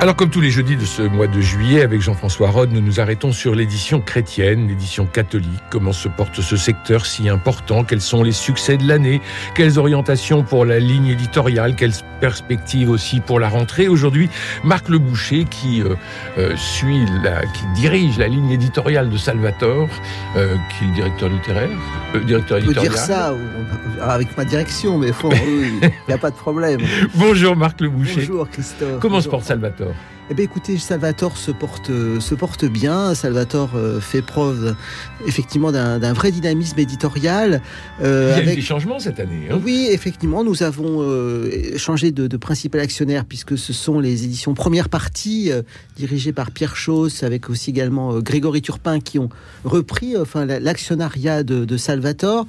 Alors comme tous les jeudis de ce mois de juillet, avec Jean-François Rode, nous nous arrêtons sur l'édition chrétienne, l'édition catholique. Comment se porte ce secteur si important? Quels sont les succès de l'année? Quelles orientations pour la ligne éditoriale? Quelles perspectives aussi pour la rentrée? Aujourd'hui, Marc Le Boucher qui euh, euh, suit, la, qui dirige la ligne éditoriale de Salvatore, euh, qui est directeur littéraire, directeur éditorial. On peut dire ça avec ma direction, mais il n'y a pas de problème. Bonjour Marc Le Boucher. Bonjour Christophe. Comment se porte Salvatore? Eh bien, écoutez, Salvatore se porte, se porte bien. Salvatore euh, fait preuve effectivement d'un vrai dynamisme éditorial. Euh, Il y a eu des changements cette année. Hein oui, effectivement, nous avons euh, changé de, principal actionnaire puisque ce sont les éditions première partie dirigées par Pierre Chauss avec aussi également Grégory Turpin qui ont repris enfin l'actionnariat de, de, Salvatore,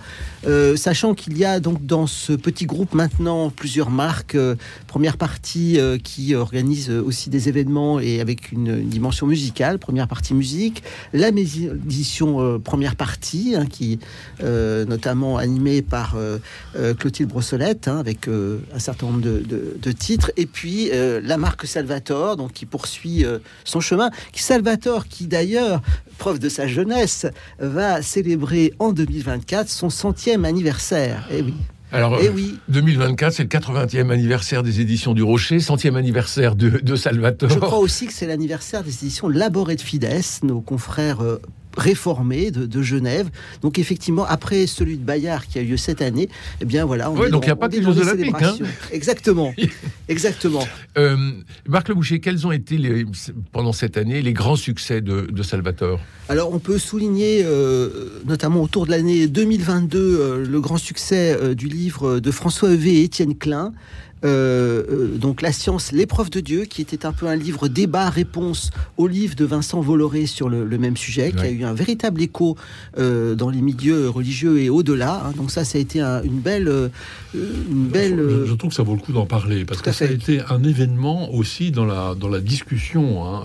sachant qu'il y a donc dans ce petit groupe maintenant plusieurs marques. première partie qui organise aussi des événements et avec une, dimension musicale, première partie musique, la édition euh, première partie, hein, qui euh, notamment animée par euh, Clotilde Brossolette, hein, avec un certain nombre de, titres, et puis la marque Salvatore, donc qui poursuit son chemin, qui Salvatore, qui d'ailleurs, preuve de sa jeunesse, va célébrer en 2024 son centième anniversaire. Eh oui. Alors, eh oui. 2024, c'est le 80e anniversaire des éditions du Rocher, 100e anniversaire de, de Salvatore. Je crois aussi que c'est l'anniversaire des éditions Laboré de Fides, nos confrères euh, réformé de, Genève. Donc effectivement, après celui de Bayard qui a eu lieu cette année, eh bien voilà, on est donc il n'y a pas que Jeux Olympiques. Hein exactement, exactement. Euh, Marc Le Boucher, quels ont été les, pendant cette année les grands succès de, Salvatore? Alors on peut souligner euh, notamment autour de l'année 2022 euh, le grand succès du livre de François Evé et Étienne Klein. Euh, euh, donc La science, l'épreuve de Dieu, qui était un peu un livre débat-réponse au livre de Vincent Volloré sur le, même sujet, qui a eu un véritable écho euh, dans les milieux religieux et au-delà. Hein. Donc ça, ça a été une belle... une belle je, trouve que ça vaut le coup d'en parler, parce que ça a été un événement aussi dans la, dans la discussion, hein,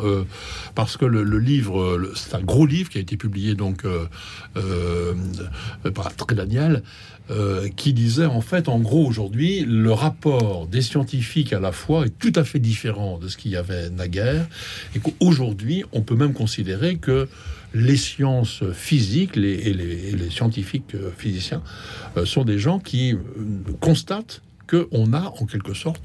parce que le, livre, c'est un gros livre qui a été publié donc par Très Daniel, euh, qui disait en fait, en gros, aujourd'hui, le rapport des scientifiques à la foi est tout à fait différent de ce qu'il y avait naguère, et qu'aujourd'hui, on peut même considérer que les sciences physiques les, et, les, scientifiques euh, physiciens euh, sont des gens qui constatent qu'on a en quelque sorte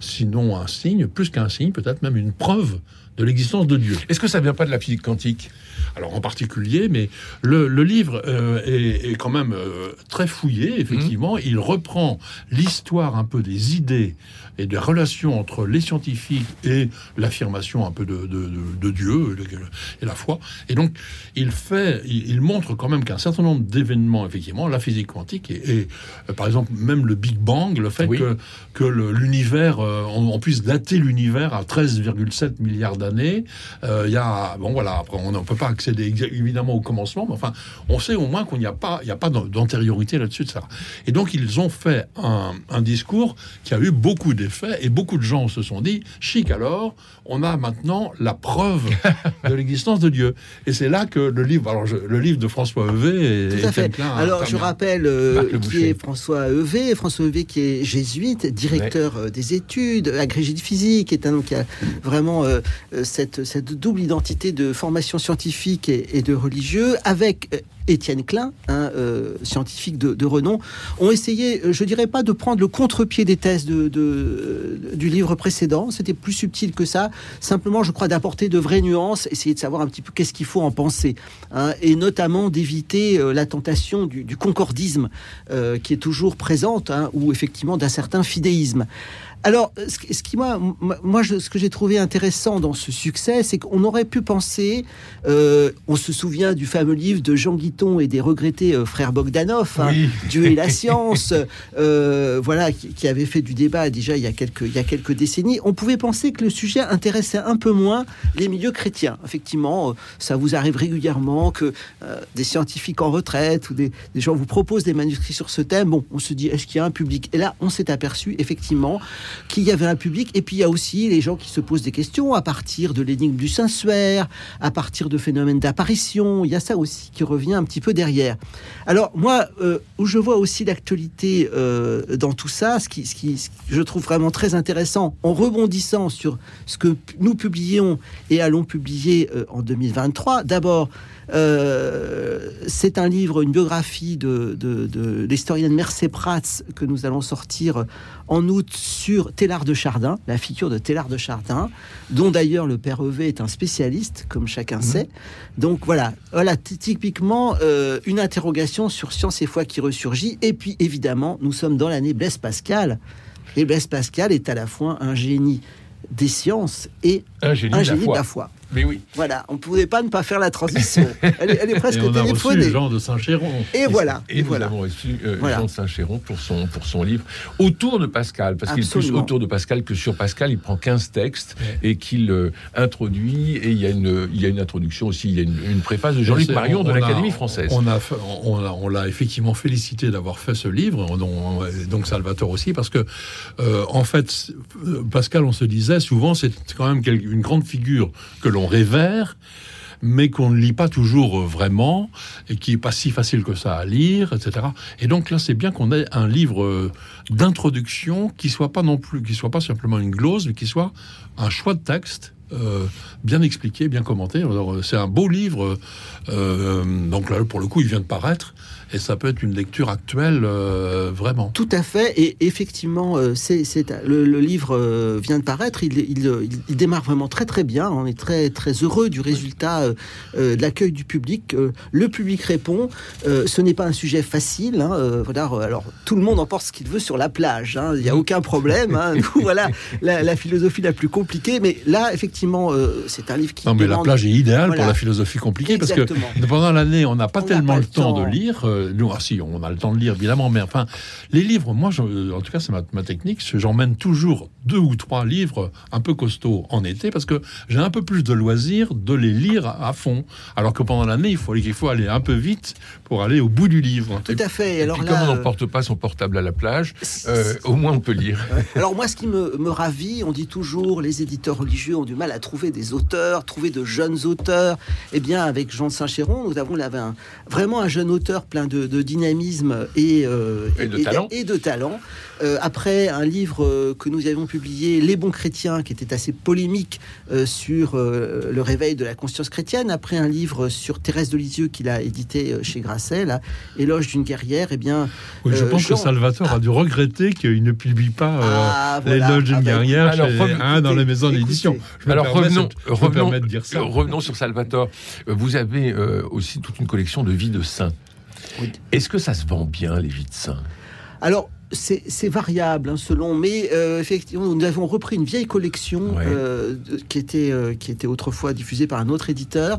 sinon un signe, plus qu'un signe, peut-être même une preuve de l'existence de Dieu. Est-ce que ça vient pas de la physique quantique? Alors en particulier, mais le, livre euh, est, quand même euh, très fouillé, effectivement. Il reprend l'histoire un peu des idées et des relations entre les scientifiques et l'affirmation un peu de, Dieu et la foi. Et donc, il fait, il, montre quand même qu'un certain nombre d'événements, effectivement, la physique quantique et, euh, par exemple même le Big Bang, le fait que, que l'univers, on, puisse dater l'univers à 13,7 milliards d'années, il y a, bon voilà, après on ne peut pas accéder évidemment au commencement, mais enfin, on sait au moins qu'il n'y a pas, il a pas d'antériorité là-dessus de ça. Et donc, ils ont fait un, un discours qui a eu beaucoup d'effets et beaucoup de gens se sont dit, chic alors, on a maintenant la preuve de l'existence de Dieu. Et c'est là que le livre, alors le livre de François Evé est, Tout à fait. alors je rappelle euh, qui est François Evé, François Evé qui est jésuite, directeur euh, des études, agrégé de physique, est un qui a vraiment euh, cette, cette double identité de formation scientifique et, de religieux, avec Étienne Klein, un euh, scientifique de, renom, ont essayé, euh, je dirais pas de prendre le contre-pied des thèses du livre précédent, c'était plus subtil que ça, simplement je crois d'apporter de vraies nuances, essayer de savoir un petit peu qu'est-ce qu'il faut en penser, hein, et notamment d'éviter euh, la tentation du, concordisme qui est toujours présente, hein, ou effectivement d'un certain fidéisme. Alors, ce, qui moi, moi, ce que j'ai trouvé intéressant dans ce succès, c'est qu'on aurait pu penser, euh, on se souvient du fameux livre de Jean Guiton et des regrettés euh, frères Bogdanov, hein, Dieu et la science, euh, voilà, qui, avait fait du débat déjà il y a quelques il y a quelques décennies. On pouvait penser que le sujet intéressait un peu moins les milieux chrétiens. Effectivement, ça vous arrive régulièrement que des scientifiques en retraite ou des, des gens vous proposent des manuscrits sur ce thème. Bon, on se dit est-ce qu'il y a un public? Et là, on s'est aperçu effectivement qu'il y avait un public. Et puis il y a aussi les gens qui se posent des questions à partir de l'énigme du Saint-Suaire, à partir de phénomènes d'apparition. Il y a ça aussi qui revient un petit peu derrière. Alors moi, euh, où je vois aussi l'actualité euh, dans tout ça, ce qui, je trouve vraiment très intéressant, en rebondissant sur ce que nous publions et allons publier euh, en 2023. D'abord, c'est un livre, une biographie de, l'historienne Mercé Prats que nous allons sortir en août sur Télard de Chardin, la figure de Télard de Chardin, dont d'ailleurs le père Evé est un spécialiste, comme chacun mmh. sait. Donc voilà, voilà typiquement euh, une interrogation sur science et foi qui ressurgit. Et puis évidemment, nous sommes dans l'année Blaise Pascal. Et Blaise Pascal est à la fois un génie des sciences et un génie, De la foi. Mais oui. Voilà, on ne pouvait pas ne pas faire la transition. Elle est, presque et on a Reçu Jean de Saint-Chéron. Et, voilà. Et, nous avons reçu euh, Jean de Saint-Chéron pour son, pour son livre autour de Pascal, parce qu'il est plus autour de Pascal que sur Pascal. Il prend 15 textes et qu'il euh, introduit. Et il y, a une, il y a une introduction aussi, il y a une, préface de Jean-Luc Marion de l'Académie française. On l'a on l'a effectivement félicité d'avoir fait ce livre, dont, donc Salvatore aussi, parce que, euh, en fait, Pascal, on se disait souvent, c'est quand même une grande figure que l'on révère, mais qu'on ne lit pas toujours vraiment et qui est pas si facile que ça à lire, etc. Et donc là, c'est bien qu'on ait un livre euh, d'introduction qui soit pas non plus, qui soit pas simplement une glose, mais qui soit un choix de texte euh, bien expliqué, bien commenté. C'est un beau livre. Euh, donc là, pour le coup, il vient de paraître et ça peut être une lecture actuelle euh, vraiment. Tout à fait. Et effectivement, c'est, le, livre vient de paraître. Il, il, démarre vraiment très très bien. On est très très heureux du résultat de l'accueil du public. le public répond. ce n'est pas un sujet facile. Hein, voilà. Alors tout le monde pense ce qu'il veut sur la plage. Hein. Il n'y a aucun problème. Hein. voilà la, la philosophie la plus compliquée. Mais là, effectivement euh, c'est un livre qui. Non, mais la plage est idéale pour la philosophie compliquée parce que pendant l'année, on n'a pas tellement le temps, de lire. Euh, nous, ah, si, on a le temps de lire, évidemment, mais enfin, les livres, moi, en tout cas, c'est ma, ma, technique, j'emmène toujours deux ou trois livres un peu costauds en été parce que j'ai un peu plus de loisir de les lire à fond. Alors que pendant l'année, il faut, il faut aller un peu vite pour aller au bout du livre. Tout à fait. alors comme on n'emporte pas son portable à la plage, euh, au moins on peut lire. Alors moi, ce qui me, me ravit, on dit toujours les éditeurs religieux ont du mal à trouver des auteurs, trouver de jeunes auteurs. Eh bien, avec Jean de Saint-Chéron, nous avons là un, vraiment un jeune auteur plein de, dynamisme et, euh, et, de talent. et, de talent. Euh, après un livre euh, que nous avions publié, Les bons chrétiens, qui était assez polémique sur le réveil de la conscience chrétienne. Après un livre sur Thérèse de Lisieux qu'il a édité chez Grasset, là, Éloge d'une guerrière. Eh bien, je pense que Salvatore a dû regretter qu'il ne publie pas ah, L'éloge d'une ah, bah, guerrière alors, dans les maisons d'édition. Alors revenons, revenons, dire ça. revenons sur Salvatore. Vous avez aussi toute une collection de vies de saints. Est-ce que ça se vend bien, les vies de saints Alors, c'est variable hein, selon, mais euh, effectivement, nous avons repris une vieille collection euh, qui, était, euh, qui était autrefois diffusée par un autre éditeur.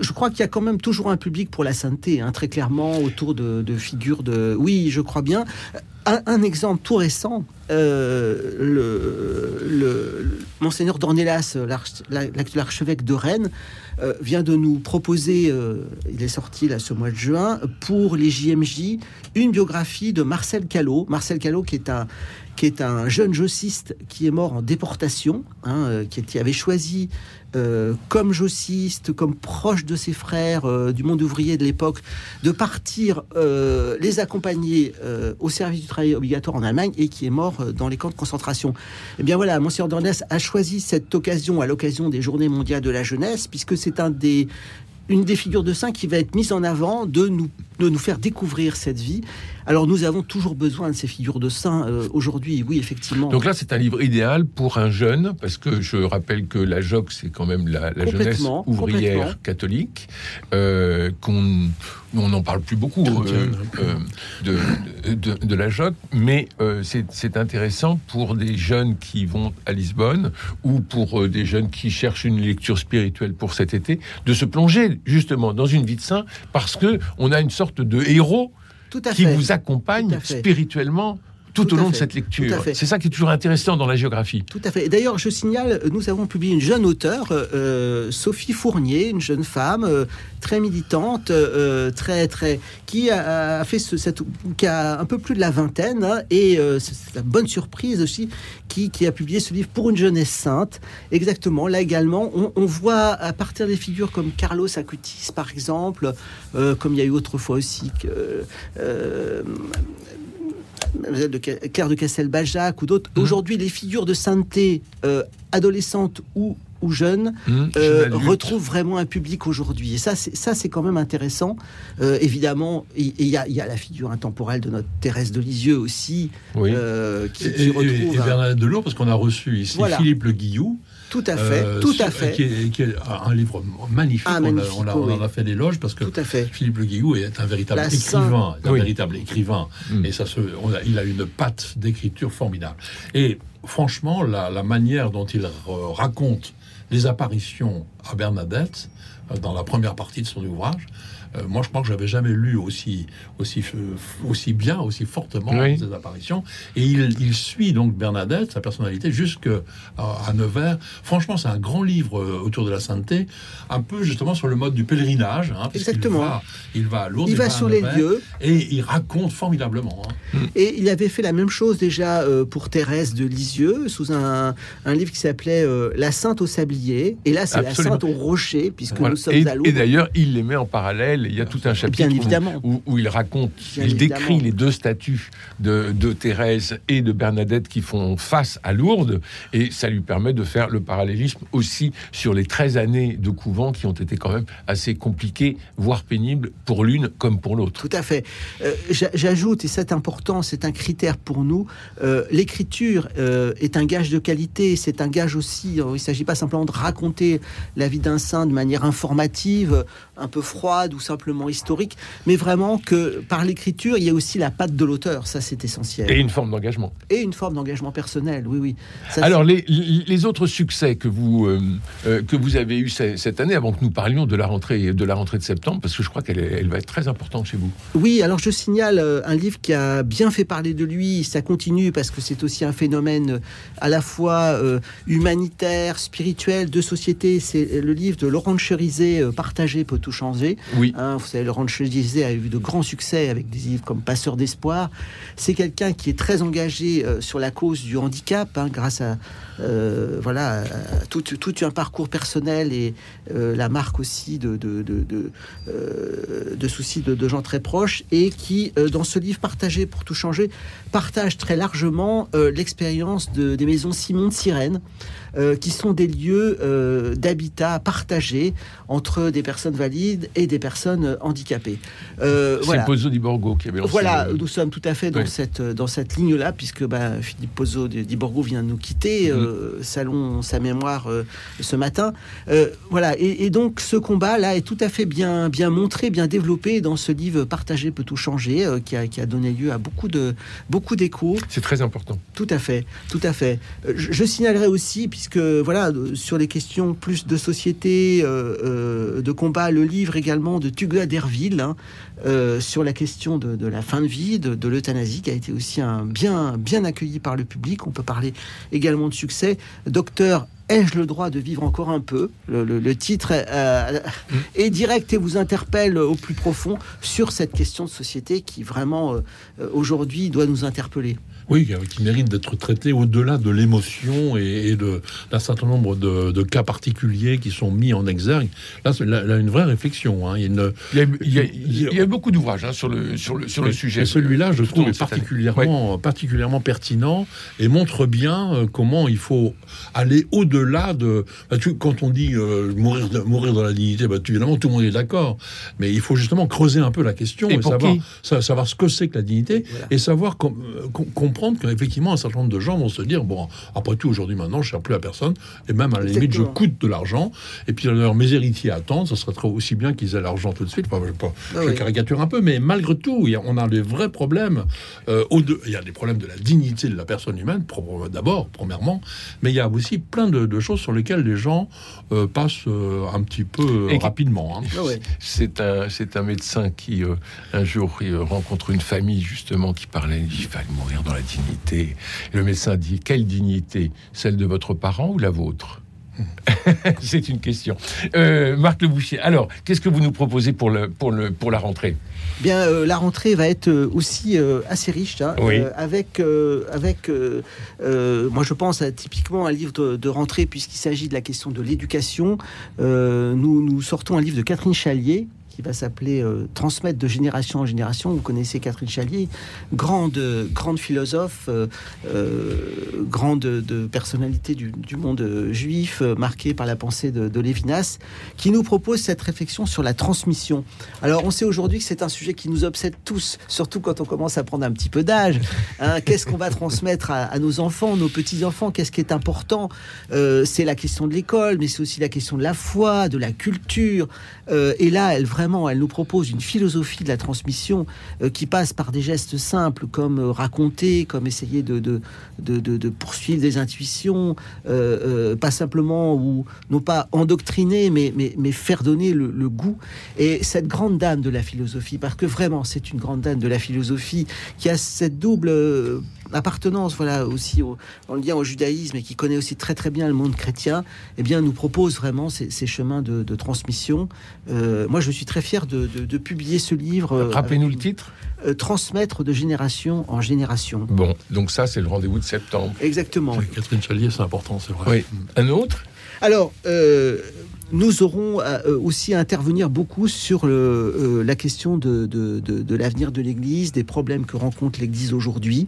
je crois qu'il y a quand même toujours un public pour la sainteté, hein, très clairement, autour de, figures de... Oui, je crois bien. Un, exemple tout récent, le, le, Monseigneur Dornelas, l'archevêque de Rennes, euh, vient de nous proposer, euh, il est sorti là ce mois de juin, pour les JMJ, une biographie de Marcel Callot. Marcel Callot qui est un qui est un jeune jossiste qui est mort en déportation, hein, euh, qui, avait choisi euh, comme jossiste, comme proche de ses frères euh, du monde ouvrier de l'époque, de partir les accompagner au service du travail obligatoire en Allemagne et qui est mort dans les camps de concentration. Eh bien voilà, Monsieur Dornès a choisi cette occasion à l'occasion des Journées mondiales de la jeunesse, puisque c'est une des figures de saint qui va être mise en avant de nous faire découvrir cette vie. Alors nous avons toujours besoin de ces figures de saints euh, aujourd'hui, oui, effectivement. Donc là, c'est un livre idéal pour un jeune, parce que je rappelle que la JOC, c'est quand même la, la jeunesse ouvrière catholique, euh, qu'on on n'en parle plus beaucoup euh, euh, de, de, de la JOC, mais euh, c'est c'est intéressant pour des jeunes qui vont à Lisbonne ou pour euh, des jeunes qui cherchent une lecture spirituelle pour cet été, de se plonger justement dans une vie de saint, parce que on a une sorte de héros Tout à qui fait. vous accompagne spirituellement tout, Tout au long de cette lecture. C'est ça qui est toujours intéressant dans la géographie. Tout à fait. D'ailleurs, je signale, nous avons publié une jeune auteure, euh, Sophie Fournier, une jeune femme euh, très militante, euh, très très, qui a, a fait ce, cette, qui a un peu plus de la vingtaine, hein, et euh, c'est la bonne surprise aussi, qui, qui a publié ce livre pour une jeunesse sainte. Exactement. Là également, on, on voit à partir des figures comme Carlos Acutis, par exemple, euh, comme il y a eu autrefois aussi que. Mademoiselle de Claire de Castelbajac ou d'autres. Mhm. Aujourd'hui, les figures de sainteté euh, adolescentes ou, ou jeunes Hum, euh, retrouvent vraiment un public aujourd'hui. Et ça, c'est ça, c'est quand même intéressant. Euh, évidemment, et et il y, a- il y a la figure intemporelle de notre Thérèse de Lisieux aussi, Oui. euh, qui, Et, qui et- retrouve et un- Bernadette Delors, parce qu'on a reçu ici Voilà. Philippe Le Guillou, tout à fait, euh, tout sur- à fait, Qui est, qui est un livre magnifique. Ah, on, a- on a- oui. on en a fait l'éloge parce que tout à fait. Philippe Le Guillou est un véritable La écrivain, un Oui. véritable écrivain, Mm. et ça se, on a- il a une patte d'écriture formidable. Et franchement, la, la manière dont il raconte les apparitions à Bernadette euh, dans la première partie de son ouvrage. Euh, moi, je crois que j'avais jamais lu aussi, aussi, aussi bien, aussi fortement Oui. ces apparitions. Et il, il suit donc Bernadette, sa personnalité, jusqu'à à Nevers. Franchement, c'est un grand livre euh, autour de la sainteté, un peu justement sur le mode du pèlerinage. hein, Exactement. va- Il va, à Lourdes, Il va à sur les lieux. Et il raconte formidablement. hein. Et il avait fait la même chose déjà euh, pour Thérèse de Lisieux, sous un, un livre qui s'appelait euh, La Sainte au Sablier. Et là, c'est la. Sainte au Rocher, puisque Voilà. nous sommes Et, à et Lourdes. d'ailleurs, il les met en parallèle. Il y a tout un chapitre Bien où- évidemment. où, où il raconte, Bien il décrit évidemment. les deux statues de, de Thérèse et de Bernadette qui font face à Lourdes. Et ça lui permet de faire le parallélisme aussi sur les 13 années de couvent qui ont été quand même assez compliquées, voire pénibles pour l'une comme pour l'autre. Tout à fait. Euh, j'a- J'ajoute, et c'est important, c'est un critère pour nous, euh, l'écriture euh, est un gage de qualité, c'est un gage aussi, il ne s'agit pas simplement de raconter la vie d'un saint de manière informative, un peu froide ou simplement historique, mais vraiment que par l'écriture, il y a aussi la patte de l'auteur, ça c'est essentiel. Et une forme d'engagement. Et une forme d'engagement personnel, oui, oui. Ça, Alors, les, les autres succès que vous, euh, euh, que vous avez eus ce- cette année, avant que nous parlions de la rentrée de, la rentrée de septembre, parce que je crois qu'elle elle va être très importante chez vous. Oui, alors je signale euh, un livre qui a bien fait parler de lui, ça continue parce que c'est aussi un phénomène à la fois humanitaire, spirituel, de société. C'est le livre de Laurent Cherizet, Partager peut tout changer. Oui. Hein, vous savez, Laurent Cherizet a eu de grands succès avec des livres comme Passeur d'espoir. C'est quelqu'un qui est très engagé euh, sur la cause du handicap, hein, grâce à euh, voilà tout, tout un parcours personnel et euh, la marque aussi de, de, de, de, euh, de soucis de, de gens très proches et qui, dans ce livre partagé pour tout changer, partage très largement l'expérience de, des maisons Simon de Sirène, qui sont des lieux d'habitat partagés entre des personnes valides et des personnes handicapées. C'est voilà. Pozzo di Borgo qui avait lancé. Voilà, nous sommes tout à fait dans Oui. cette dans cette ligne-là, puisque bah, Philippe Pozzo di Borgo vient de nous quitter, Mhm. Euh, salon sa mémoire euh, ce matin. Euh, voilà, et, et donc ce combat-là est tout à fait bien bien montré, bien développé dans ce livre Partager peut tout changer, qui, a, qui a donné lieu à beaucoup de beaucoup d'échos. C'est très important. Tout à fait, tout à fait. Je, je signalerai aussi, puisque voilà, sur les questions plus de société, de combat, le livre également de Tugla Derville hein, euh, sur la question de, de la fin de vie, de, de l'euthanasie, qui a été aussi un bien bien accueilli par le public. On peut parler également de succès. Docteur. Ai-je le droit de vivre encore un peu le, titre euh, est direct et vous interpelle au plus profond sur cette question de société qui vraiment euh, aujourd'hui doit nous interpeller. Oui, qui mérite d'être traité au-delà de l'émotion et, d'un certain nombre de, cas particuliers qui sont mis en exergue. Là, c'est une vraie réflexion. Hein. Il, y a, beaucoup d'ouvrages hein, sur, le, sur, le, sur le sujet. celui-là, je trouve, est particulièrement, particulièrement pertinent et montre bien euh, comment il faut aller au-delà de. Bah, quand on dit euh, mourir, de, mourir dans la dignité, bah, évidemment, tout le monde est d'accord. Mais il faut justement creuser un peu la question et, savoir, savoir, ce que c'est que la dignité et savoir euh, comprendre comprendre qu'effectivement, un certain nombre de gens vont se dire bon, après tout, aujourd'hui, maintenant, je ne sers plus à personne, et même à la limite, je coûte de l'argent, et puis alors, mes héritiers attendent, ça serait trop aussi bien qu'ils aient l'argent tout de suite. Enfin, je, ah caricature un peu, mais malgré tout, on a des vrais problèmes. Euh, il y a des problèmes de la dignité de la personne humaine, d'abord, premièrement, mais il y a aussi plein de, choses sur lesquelles les gens euh, passent euh, un petit peu rapidement. Hein. Ah c'est un, un médecin qui, un jour, rencontre une famille, justement, qui parlait, il fallait mourir dans la dignité. le médecin dit quelle dignité Celle de votre parent ou la vôtre C'est une question. Euh, Marc Le Boucher, alors, qu'est-ce que vous nous proposez pour, le, pour, le, pour la rentrée? Bien, euh, la rentrée va être euh, aussi assez riche, hein, avec, avec moi je pense à, typiquement un livre de, de rentrée, puisqu'il s'agit de la question de l'éducation. nous, nous sortons un livre de Catherine Chalier, qui va s'appeler euh, Transmettre de génération en génération. Vous connaissez Catherine Chalier, grande, grande philosophe, euh, euh, grande de personnalité du, monde juif, marquée par la pensée de, Lévinas, qui nous propose cette réflexion sur la transmission. Alors, on sait aujourd'hui que c'est un sujet qui nous obsède tous, surtout quand on commence à prendre un petit peu d'âge. Hein. Qu'est-ce qu'on va transmettre à, à, nos enfants, nos petits-enfants? Qu'est-ce qui est important? C'est la question de l'école, mais c'est aussi la question de la foi, de la culture. et là, elle vraiment elle nous propose une philosophie de la transmission euh, qui passe par des gestes simples comme euh, raconter, comme essayer de, poursuivre des intuitions, euh, pas simplement ou non pas endoctriner, mais, mais, faire donner le, le, goût. Et cette grande dame de la philosophie, parce que vraiment c'est une grande dame de la philosophie qui a cette double appartenance, voilà, aussi au, en lien au judaïsme et qui connaît aussi très très bien le monde chrétien, eh bien, nous propose vraiment ces, chemins de, transmission. Euh, moi, je suis très fier de, publier ce livre. Euh, Rappelez-nous le titre. Euh, transmettre de génération en génération. Bon, donc ça, c'est le rendez-vous de septembre. Exactement. Catherine Chalier, c'est important, c'est vrai. Oui. Un autre? Alors, nous aurons euh, aussi à intervenir beaucoup sur le, euh, la question de, de, de, l'avenir de l'Église, des problèmes que rencontre l'Église aujourd'hui.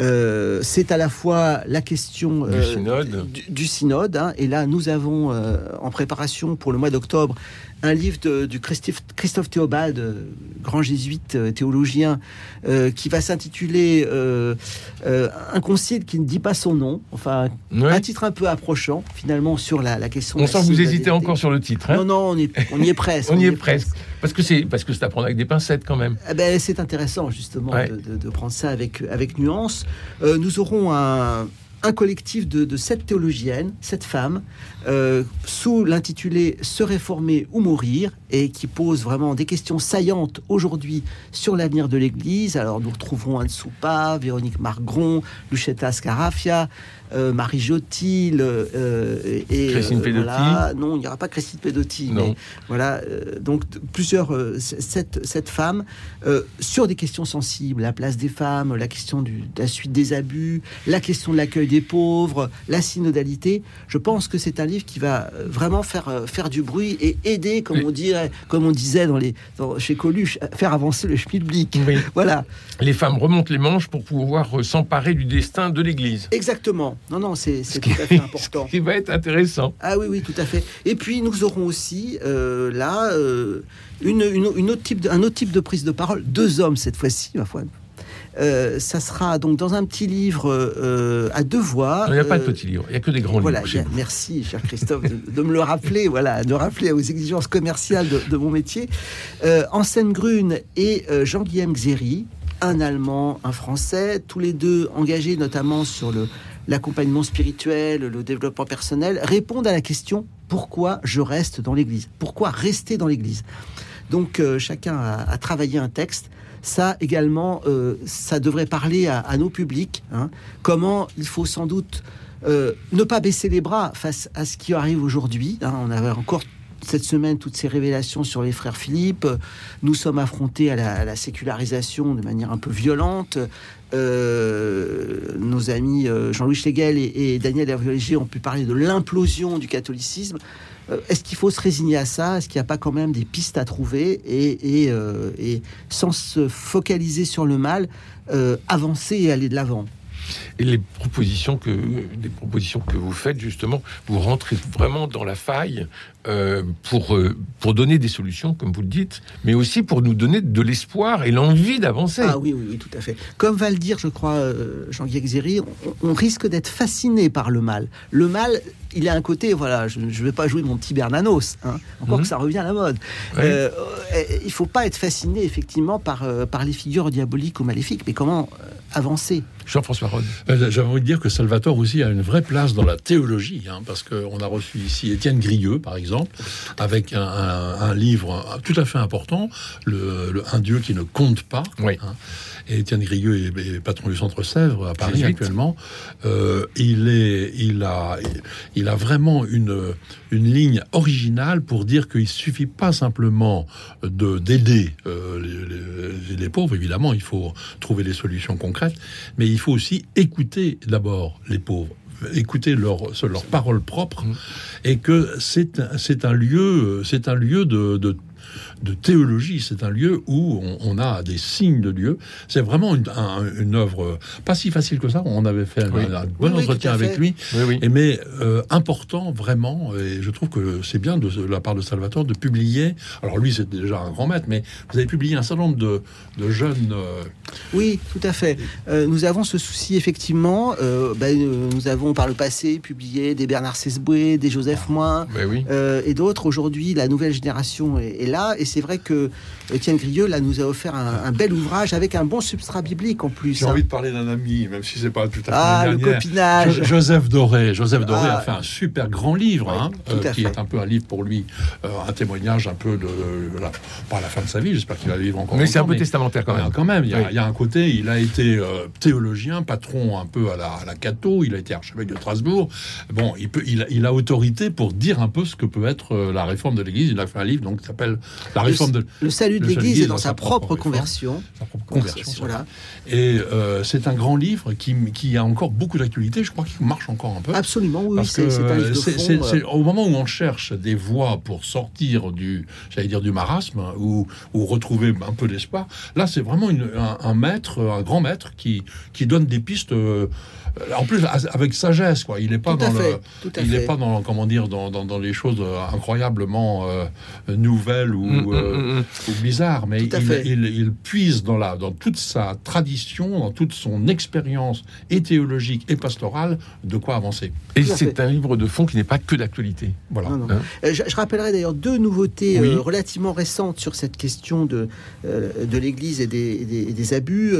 Euh, c'est à la fois la question du synode, du, synode hein, et là nous avons en préparation pour le mois d'octobre un livre de, du Christophe, Christophe Théobald, grand jésuite théologien, qui va s'intituler Un concile qui ne dit pas son nom. Enfin, un titre un peu approchant, finalement, sur la, la question. On sent que vous hésitez encore sur le titre. Hein non, non, on, est, on y est presque. on, y est, presque. Parce que c'est parce que c'est à prendre avec des pincettes quand même. Eh ben, c'est intéressant justement de, prendre ça avec avec nuance. Euh, nous aurons un, un collectif de, de, sept théologiennes, sept femmes, euh, sous l'intitulé Se réformer ou mourir, et qui pose vraiment des questions saillantes aujourd'hui sur l'avenir de l'Église. Alors nous retrouverons Anne Soupa, Véronique Margron, Luchetta Scarafia, euh, Marie Jotil euh, et Christine Pedotti. Non, il n'y aura pas Christine Pedotti. Mais voilà, donc plusieurs sept, sept femmes sur des questions sensibles, la place des femmes, la question du, de la suite des abus, la question de l'accueil des pauvres, la synodalité. Je pense que c'est un livre qui va vraiment faire faire du bruit et aider, comme on dirait comme on disait dans les, chez Coluche, faire avancer le schmilblick. Voilà. Les femmes remontent les manches pour pouvoir s'emparer du destin de l'Église. Exactement. Non, non, c'est tout à fait important. Ce qui va être intéressant. Ah oui, oui, tout à fait. Et puis nous aurons aussi euh, là euh, une, une, autre type de, un autre type de prise de parole. Deux hommes cette fois-ci, ma foi, euh, ça sera donc dans un petit livre euh, à deux voix. Il n'y a pas de petit livre, il n'y a que des grands voilà, livres. merci, cher Christophe, de, me le rappeler, voilà, de rappeler aux exigences commerciales de, mon métier. Euh, Anselme Grune et euh, Jean-Guillaume Xéry, un Allemand, un Français, tous les deux engagés notamment sur le l'accompagnement spirituel, le développement personnel, répondent à la question pourquoi je reste dans l'Église? Pourquoi rester dans l'Église? Donc chacun a, a, travaillé un texte ça également, euh, ça devrait parler à, nos publics. Hein. comment il faut sans doute euh, ne pas baisser les bras face à ce qui arrive aujourd'hui. Hein. on avait encore cette semaine toutes ces révélations sur les frères Philippe. Nous sommes affrontés à la, sécularisation de manière un peu violente. nos amis Jean-Louis Schlegel et, Daniel Hervé ont pu parler de l'implosion du catholicisme. Est-ce qu'il faut se résigner à ça? Est-ce qu'il n'y a pas quand même des pistes à trouver? Et sans se focaliser sur le mal, avancer et aller de l'avant et les propositions que, propositions que vous faites, justement, vous rentrez vraiment dans la faille euh, pour, euh, pour donner des solutions, comme vous le dites, mais aussi pour nous donner de l'espoir et l'envie d'avancer. Ah oui, oui, oui, tout à fait. Comme va le dire, je crois, euh, Jean-Guy Xéry, on, risque d'être fasciné par le mal. Le mal, il a un côté, voilà, je ne vais pas jouer mon petit Bernanos, hein, encore mhm. que ça revient à la mode. il ne faut pas être fasciné, effectivement, par, par les figures diaboliques ou maléfiques, mais comment avancer? Jean-François Rode. J'avais envie de dire que Salvatore aussi a une vraie place dans la théologie, hein, parce qu'on a reçu ici Étienne Grieux, par exemple avec un, livre tout à fait important, le, Un Dieu qui ne compte pas. Hein. Et Étienne Grigueux est, patron du Centre Sèvres à Paris actuellement. Euh, il, est, il, a, il a vraiment une, une ligne originale pour dire qu'il suffit pas simplement de d'aider euh, les, les, pauvres. Évidemment, il faut trouver des solutions concrètes, mais il faut aussi écouter d'abord les pauvres écouter leurs leur paroles propres mmh. et que c'est un lieu c'est un lieu de, de de théologie. C'est un lieu où on, a des signes de Dieu. C'est vraiment une, une, œuvre pas si facile que ça. On avait fait un, bon entretien avec lui, et, mais euh, important vraiment. Et je trouve que c'est bien de, la part de Salvatore de publier. Alors lui, c'est déjà un grand maître, mais vous avez publié un certain nombre de, de jeunes. Euh, oui, tout à fait. Euh, nous avons ce souci effectivement. Ben, nous avons par le passé publié des Bernard Sesboué, des Joseph ah, Moin ben et d'autres. Aujourd'hui, la nouvelle génération est, est là et c'est vrai que Étienne Grieux là, nous a offert un, bel ouvrage avec un bon substrat biblique en plus. J'ai envie de parler d'un ami, même si c'est pas tout à fait. Ah, le copinage. Joseph Doré. Joseph Doré a ah. fait un super grand livre, hein, euh, qui est un peu un livre pour lui, euh, un témoignage un peu de, la, pas la fin de sa vie. J'espère qu'il va vivre encore. Mais c'est un peu testamentaire quand même. Quand même, il y, a, un côté. Il a été euh, théologien, patron un peu à la, à la Cato. Il a été archevêque de Strasbourg. Bon, il peut, il, il, a autorité pour dire un peu ce que peut être la réforme de l'Église. Il a fait un livre donc qui s'appelle La réforme de le salut de l'Église est dans, sa, propre, conversion. Sa propre conversion. Voilà. Et euh, c'est un grand livre qui, qui a encore beaucoup d'actualité. Je crois qu'il marche encore un peu. Absolument, oui. C'est euh. au moment où on cherche des voies pour sortir du, j'allais dire, du marasme ou, ou retrouver un peu d'espoir. Là, c'est vraiment une, un, maître, un grand maître qui, qui donne des pistes. Euh, en plus avec sagesse quoi. Il n'est pas dans le il n'est pas dans comment dire dans, dans, les choses incroyablement nouvelles ou, mm, mm, mm, ou bizarres mais il, il, puise dans la dans toute sa tradition dans toute son expérience et théologique et pastorale de quoi avancer. Et c'est un livre de fond qui n'est pas que d'actualité. Voilà. Hein euh, je, rappellerai d'ailleurs deux nouveautés euh, relativement récentes sur cette question de euh, de l'Église et des, des, abus.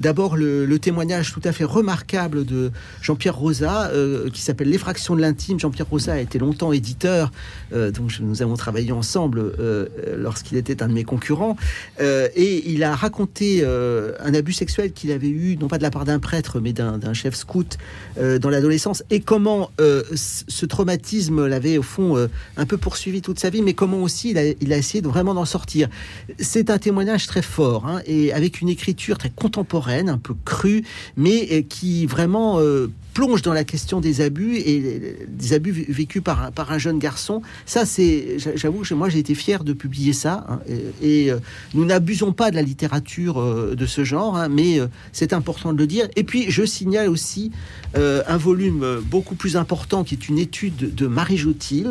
D'abord le, le témoignage tout à fait remarquable de Jean-Pierre Rosa, euh, qui s'appelle L'effraction de l'intime. Jean-Pierre Rosa a été longtemps éditeur, euh, donc nous avons travaillé ensemble euh, lorsqu'il était un de mes concurrents. et il a raconté un abus sexuel qu'il avait eu, non pas de la part d'un prêtre, mais d'un chef scout dans l'adolescence, et comment ce traumatisme l'avait au fond un peu poursuivi toute sa vie, mais comment aussi il a, essayé de vraiment d'en sortir. C'est un témoignage très fort, hein, et avec une écriture très contemporaine, un peu crue, mais qui vraiment euh, plonge dans la question des abus et des abus vécus par, par un jeune garçon. Ça, c'est, j'avoue, moi, j'ai été fier de publier ça. Hein, et, euh, nous n'abusons pas de la littérature euh, de ce genre, hein, mais c'est important de le dire. Et puis, je signale aussi un volume beaucoup plus important qui est une étude de Marie Joutil.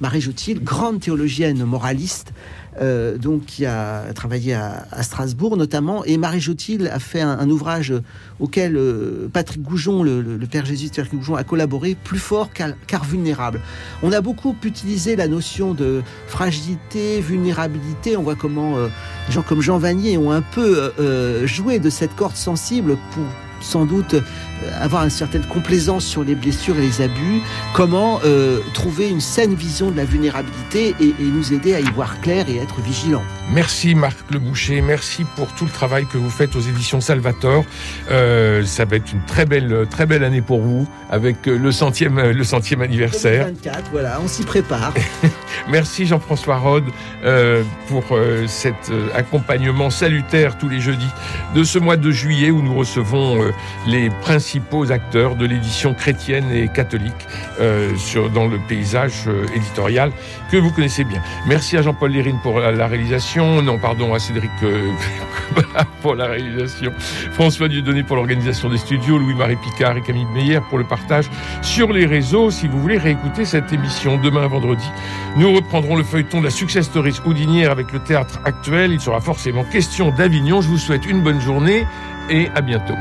Marie Joutil, grande théologienne moraliste, euh, donc qui a travaillé à, Strasbourg notamment. Et Marie Jotil a fait un, ouvrage auquel euh, Patrick Goujon, le, père Jésus Patrick Goujon, a collaboré, plus fort car, vulnérable. On a beaucoup utilisé la notion de fragilité, vulnérabilité. On voit comment euh, des gens comme Jean Vanier ont un peu joué de cette corde sensible pour sans doute avoir une certaine complaisance sur les blessures et les abus, comment euh, trouver une saine vision de la vulnérabilité et, nous aider à y voir clair et être vigilant. Merci Marc Le Boucher, merci pour tout le travail que vous faites aux éditions Salvator. Euh, ça va être une très belle, très belle année pour vous avec le centième, le centième anniversaire. 2024, voilà, on s'y prépare. merci Jean-François Rode euh, pour cet accompagnement salutaire tous les jeudis de ce mois de juillet où nous recevons les principaux acteurs de l'édition chrétienne et catholique euh, dans le paysage euh, éditorial que vous connaissez bien. Merci à Jean-Paul Lérine pour la, réalisation. Non, pardon, à Cédric euh, pour la réalisation. François Dieudonné pour l'organisation des studios. Louis-Marie Picard et Camille Meyer pour le partage sur les réseaux. Si vous voulez réécouter cette émission demain vendredi, nous reprendrons le feuilleton de la success story houdinière avec le théâtre actuel. Il sera forcément question d'Avignon. Je vous souhaite une bonne journée et à bientôt.